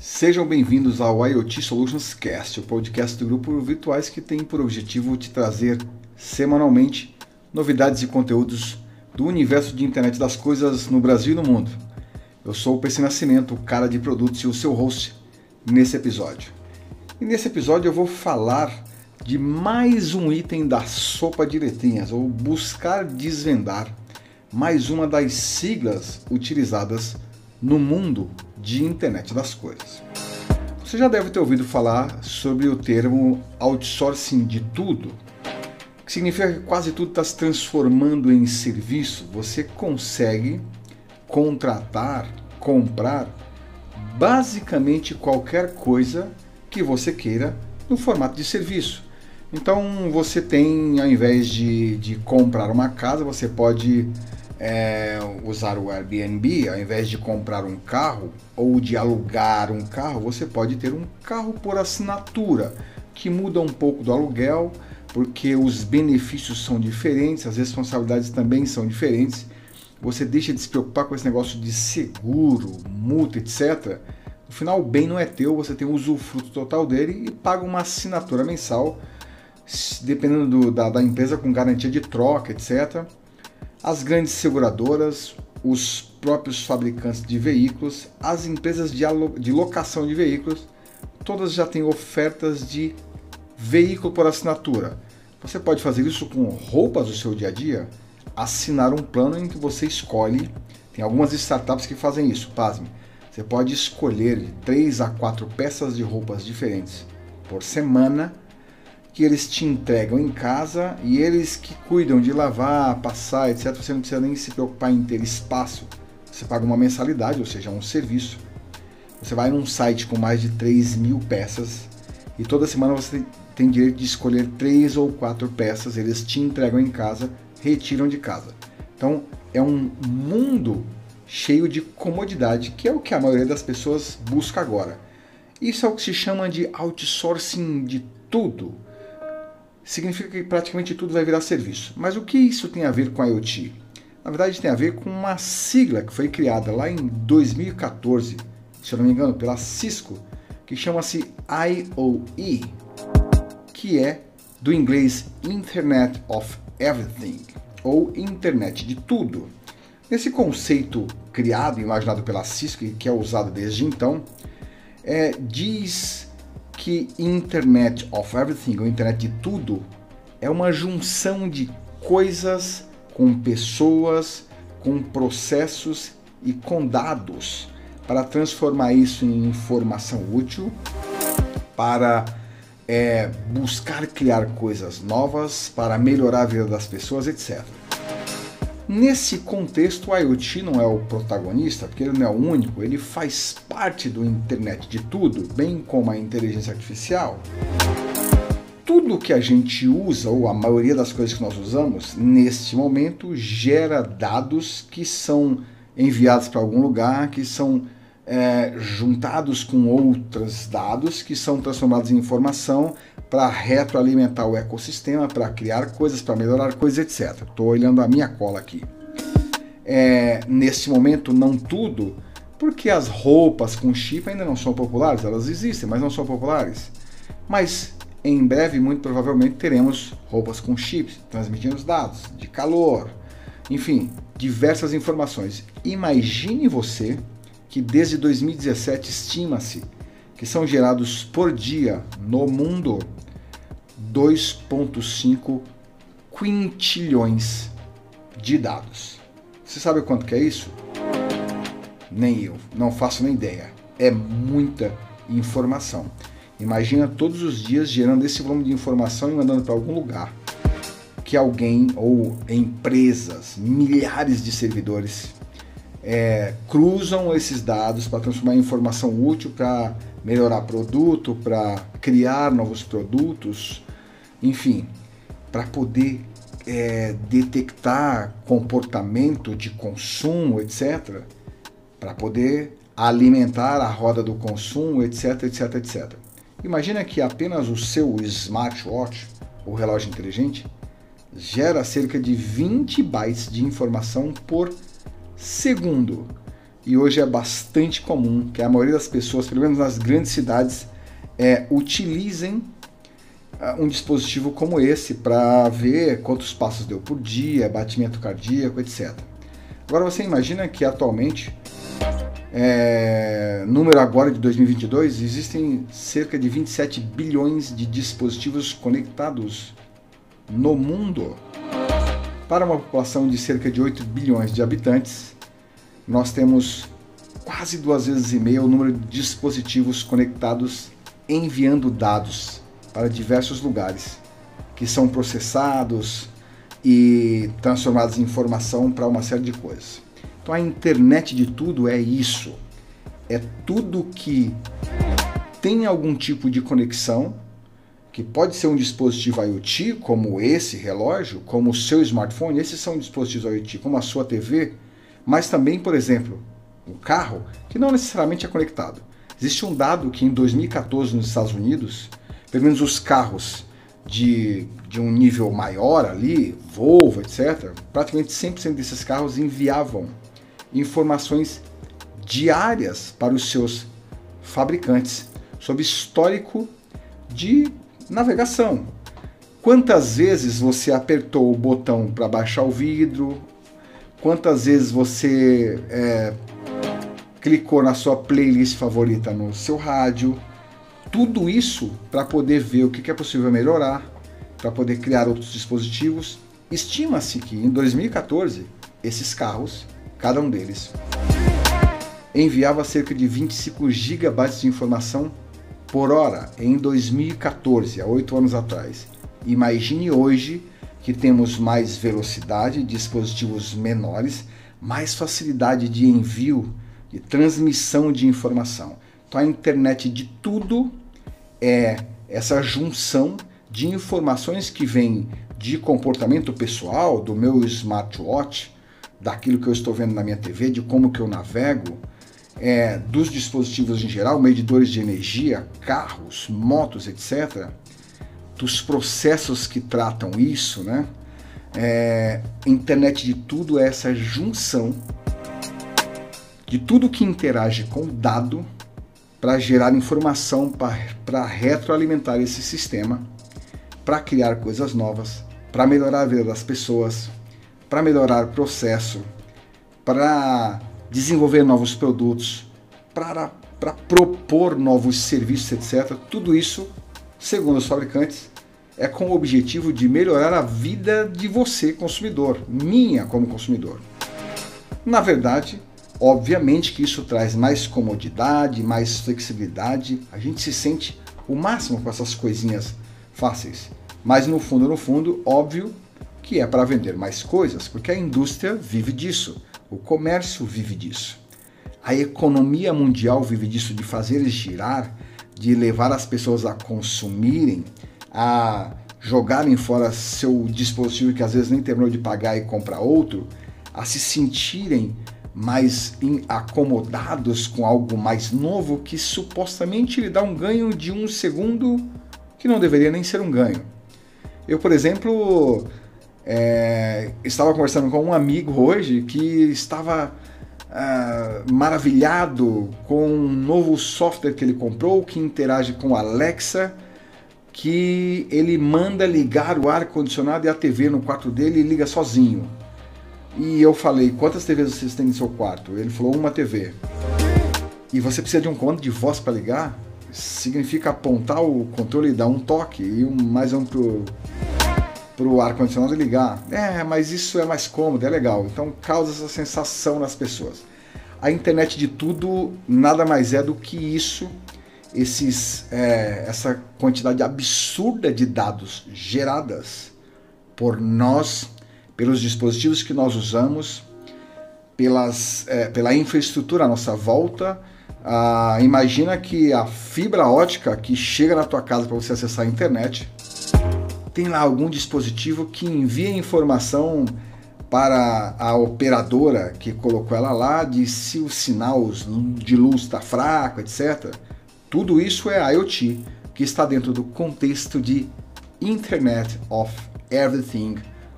Sejam bem-vindos ao IoT Solutions Cast, o podcast do grupo Virtuais que tem por objetivo te trazer semanalmente novidades e conteúdos do universo de internet das coisas no Brasil e no mundo. Eu sou o PC Nascimento, o cara de produtos e o seu host nesse episódio. E nesse episódio eu vou falar de mais um item da sopa de letrinhas, ou buscar desvendar mais uma das siglas utilizadas no mundo de internet das coisas. Você já deve ter ouvido falar sobre o termo outsourcing de tudo, que significa que quase tudo está se transformando em serviço. Você consegue contratar, comprar basicamente qualquer coisa que você queira no formato de serviço. Então você tem, ao invés de, de comprar uma casa, você pode é, usar o Airbnb, ao invés de comprar um carro ou de alugar um carro, você pode ter um carro por assinatura, que muda um pouco do aluguel, porque os benefícios são diferentes, as responsabilidades também são diferentes. Você deixa de se preocupar com esse negócio de seguro, multa, etc. No final, o bem não é teu, você tem o usufruto total dele e paga uma assinatura mensal dependendo do, da, da empresa, com garantia de troca, etc. As grandes seguradoras, os próprios fabricantes de veículos, as empresas de, locação de veículos, todas já têm ofertas de veículo por assinatura. Você pode fazer isso com roupas do seu dia a dia, assinar um plano em que você escolhe. Tem algumas startups que fazem isso, pasme. Você pode escolher de 3 a 4 peças de roupas diferentes por semana que eles te entregam em casa e eles que cuidam de lavar, passar, etc. Você não precisa nem se preocupar em ter espaço. Você paga uma mensalidade, ou seja, um serviço. Você vai num site com mais de 3 mil peças e toda semana você tem direito de escolher três ou quatro peças, eles te entregam em casa, retiram de casa. Então é um mundo cheio de comodidade, que é o que a maioria das pessoas busca agora. Isso é o que se chama de outsourcing de tudo significa que praticamente tudo vai virar serviço. Mas o que isso tem a ver com a IoT? Na verdade, tem a ver com uma sigla que foi criada lá em 2014, se eu não me engano, pela Cisco, que chama-se IOE, que é do inglês Internet of Everything, ou Internet de Tudo. Esse conceito criado e imaginado pela Cisco e que é usado desde então, é, diz que Internet of Everything, ou internet de tudo, é uma junção de coisas com pessoas, com processos e com dados para transformar isso em informação útil, para é, buscar criar coisas novas, para melhorar a vida das pessoas, etc. Nesse contexto, o IoT não é o protagonista, porque ele não é o único, ele faz parte do internet de tudo, bem como a inteligência artificial. Tudo que a gente usa, ou a maioria das coisas que nós usamos, neste momento gera dados que são enviados para algum lugar, que são é, juntados com outros dados que são transformados em informação para retroalimentar o ecossistema, para criar coisas, para melhorar coisas, etc. Estou olhando a minha cola aqui. É, neste momento, não tudo, porque as roupas com chip ainda não são populares, elas existem, mas não são populares. Mas em breve, muito provavelmente, teremos roupas com chips transmitindo os dados de calor, enfim, diversas informações. Imagine você que desde 2017 estima-se que são gerados por dia no mundo 2,5 quintilhões de dados. Você sabe quanto que é isso? Nem eu, não faço nem ideia. É muita informação. Imagina todos os dias gerando esse volume de informação e mandando para algum lugar que alguém ou empresas, milhares de servidores é, cruzam esses dados para transformar em informação útil para melhorar produto, para criar novos produtos, enfim, para poder é, detectar comportamento de consumo, etc., para poder alimentar a roda do consumo, etc, etc, etc. Imagina que apenas o seu smartwatch, o relógio inteligente, gera cerca de 20 bytes de informação por segundo. E hoje é bastante comum que a maioria das pessoas, pelo menos nas grandes cidades, é, utilizem uh, um dispositivo como esse para ver quantos passos deu por dia, batimento cardíaco, etc. Agora você imagina que atualmente, é, número agora de 2022, existem cerca de 27 bilhões de dispositivos conectados no mundo. Para uma população de cerca de 8 bilhões de habitantes, nós temos quase duas vezes e meia o número de dispositivos conectados enviando dados para diversos lugares, que são processados e transformados em informação para uma série de coisas. Então a internet de tudo é isso. É tudo que tem algum tipo de conexão, que pode ser um dispositivo IoT, como esse relógio, como o seu smartphone, esses são dispositivos IoT, como a sua TV, mas também, por exemplo, o carro, que não necessariamente é conectado. Existe um dado que em 2014 nos Estados Unidos, pelo menos os carros de, de um nível maior ali, Volvo, etc., praticamente 100% desses carros enviavam informações diárias para os seus fabricantes sobre histórico de navegação. Quantas vezes você apertou o botão para baixar o vidro quantas vezes você é, clicou na sua playlist favorita no seu rádio. Tudo isso para poder ver o que é possível melhorar, para poder criar outros dispositivos. Estima-se que em 2014 esses carros, cada um deles, enviava cerca de 25 gigabytes de informação por hora em 2014, há oito anos atrás. Imagine hoje que temos mais velocidade, dispositivos menores, mais facilidade de envio, de transmissão de informação. Então a internet de tudo é essa junção de informações que vêm de comportamento pessoal, do meu smartwatch, daquilo que eu estou vendo na minha TV, de como que eu navego, é, dos dispositivos em geral, medidores de energia, carros, motos, etc dos processos que tratam isso, né? É, internet de tudo é essa junção de tudo que interage com o dado para gerar informação para retroalimentar esse sistema, para criar coisas novas, para melhorar a vida das pessoas, para melhorar o processo, para desenvolver novos produtos, para propor novos serviços, etc. Tudo isso, segundo os fabricantes, é com o objetivo de melhorar a vida de você, consumidor, minha como consumidor. Na verdade, obviamente que isso traz mais comodidade, mais flexibilidade, a gente se sente o máximo com essas coisinhas fáceis. Mas no fundo, no fundo, óbvio que é para vender mais coisas, porque a indústria vive disso, o comércio vive disso. A economia mundial vive disso de fazer girar, de levar as pessoas a consumirem, a jogarem fora seu dispositivo que às vezes nem terminou de pagar e comprar outro, a se sentirem mais acomodados com algo mais novo que supostamente lhe dá um ganho de um segundo que não deveria nem ser um ganho. Eu, por exemplo, é, estava conversando com um amigo hoje que estava uh, maravilhado com um novo software que ele comprou que interage com Alexa que ele manda ligar o ar condicionado e a TV no quarto dele e liga sozinho. E eu falei: "Quantas TVs vocês têm no seu quarto?" Ele falou: "Uma TV". E você precisa de um comando de voz para ligar? Significa apontar o controle e dar um toque e um mais um pro pro ar condicionado ligar. É, mas isso é mais cômodo, é legal. Então causa essa sensação nas pessoas. A internet de tudo nada mais é do que isso esses, é, essa quantidade absurda de dados geradas por nós, pelos dispositivos que nós usamos, pelas, é, pela infraestrutura à nossa volta. Ah, imagina que a fibra ótica que chega na tua casa para você acessar a internet tem lá algum dispositivo que envia informação para a operadora que colocou ela lá de se o sinal de luz está fraco, etc. Tudo isso é IoT, que está dentro do contexto de Internet of Everything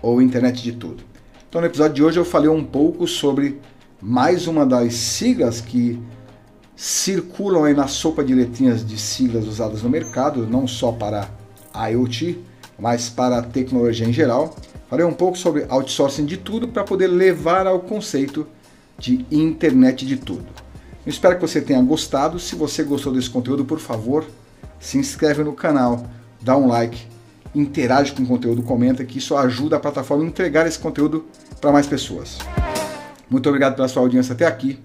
ou Internet de Tudo. Então, no episódio de hoje eu falei um pouco sobre mais uma das siglas que circulam aí na sopa de letrinhas de siglas usadas no mercado, não só para IoT, mas para a tecnologia em geral. Falei um pouco sobre outsourcing de tudo para poder levar ao conceito de internet de tudo. Eu espero que você tenha gostado. Se você gostou desse conteúdo, por favor, se inscreve no canal, dá um like, interage com o conteúdo, comenta que isso ajuda a plataforma a entregar esse conteúdo para mais pessoas. Muito obrigado pela sua audiência até aqui.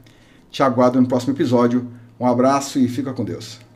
Te aguardo no próximo episódio. Um abraço e fica com Deus.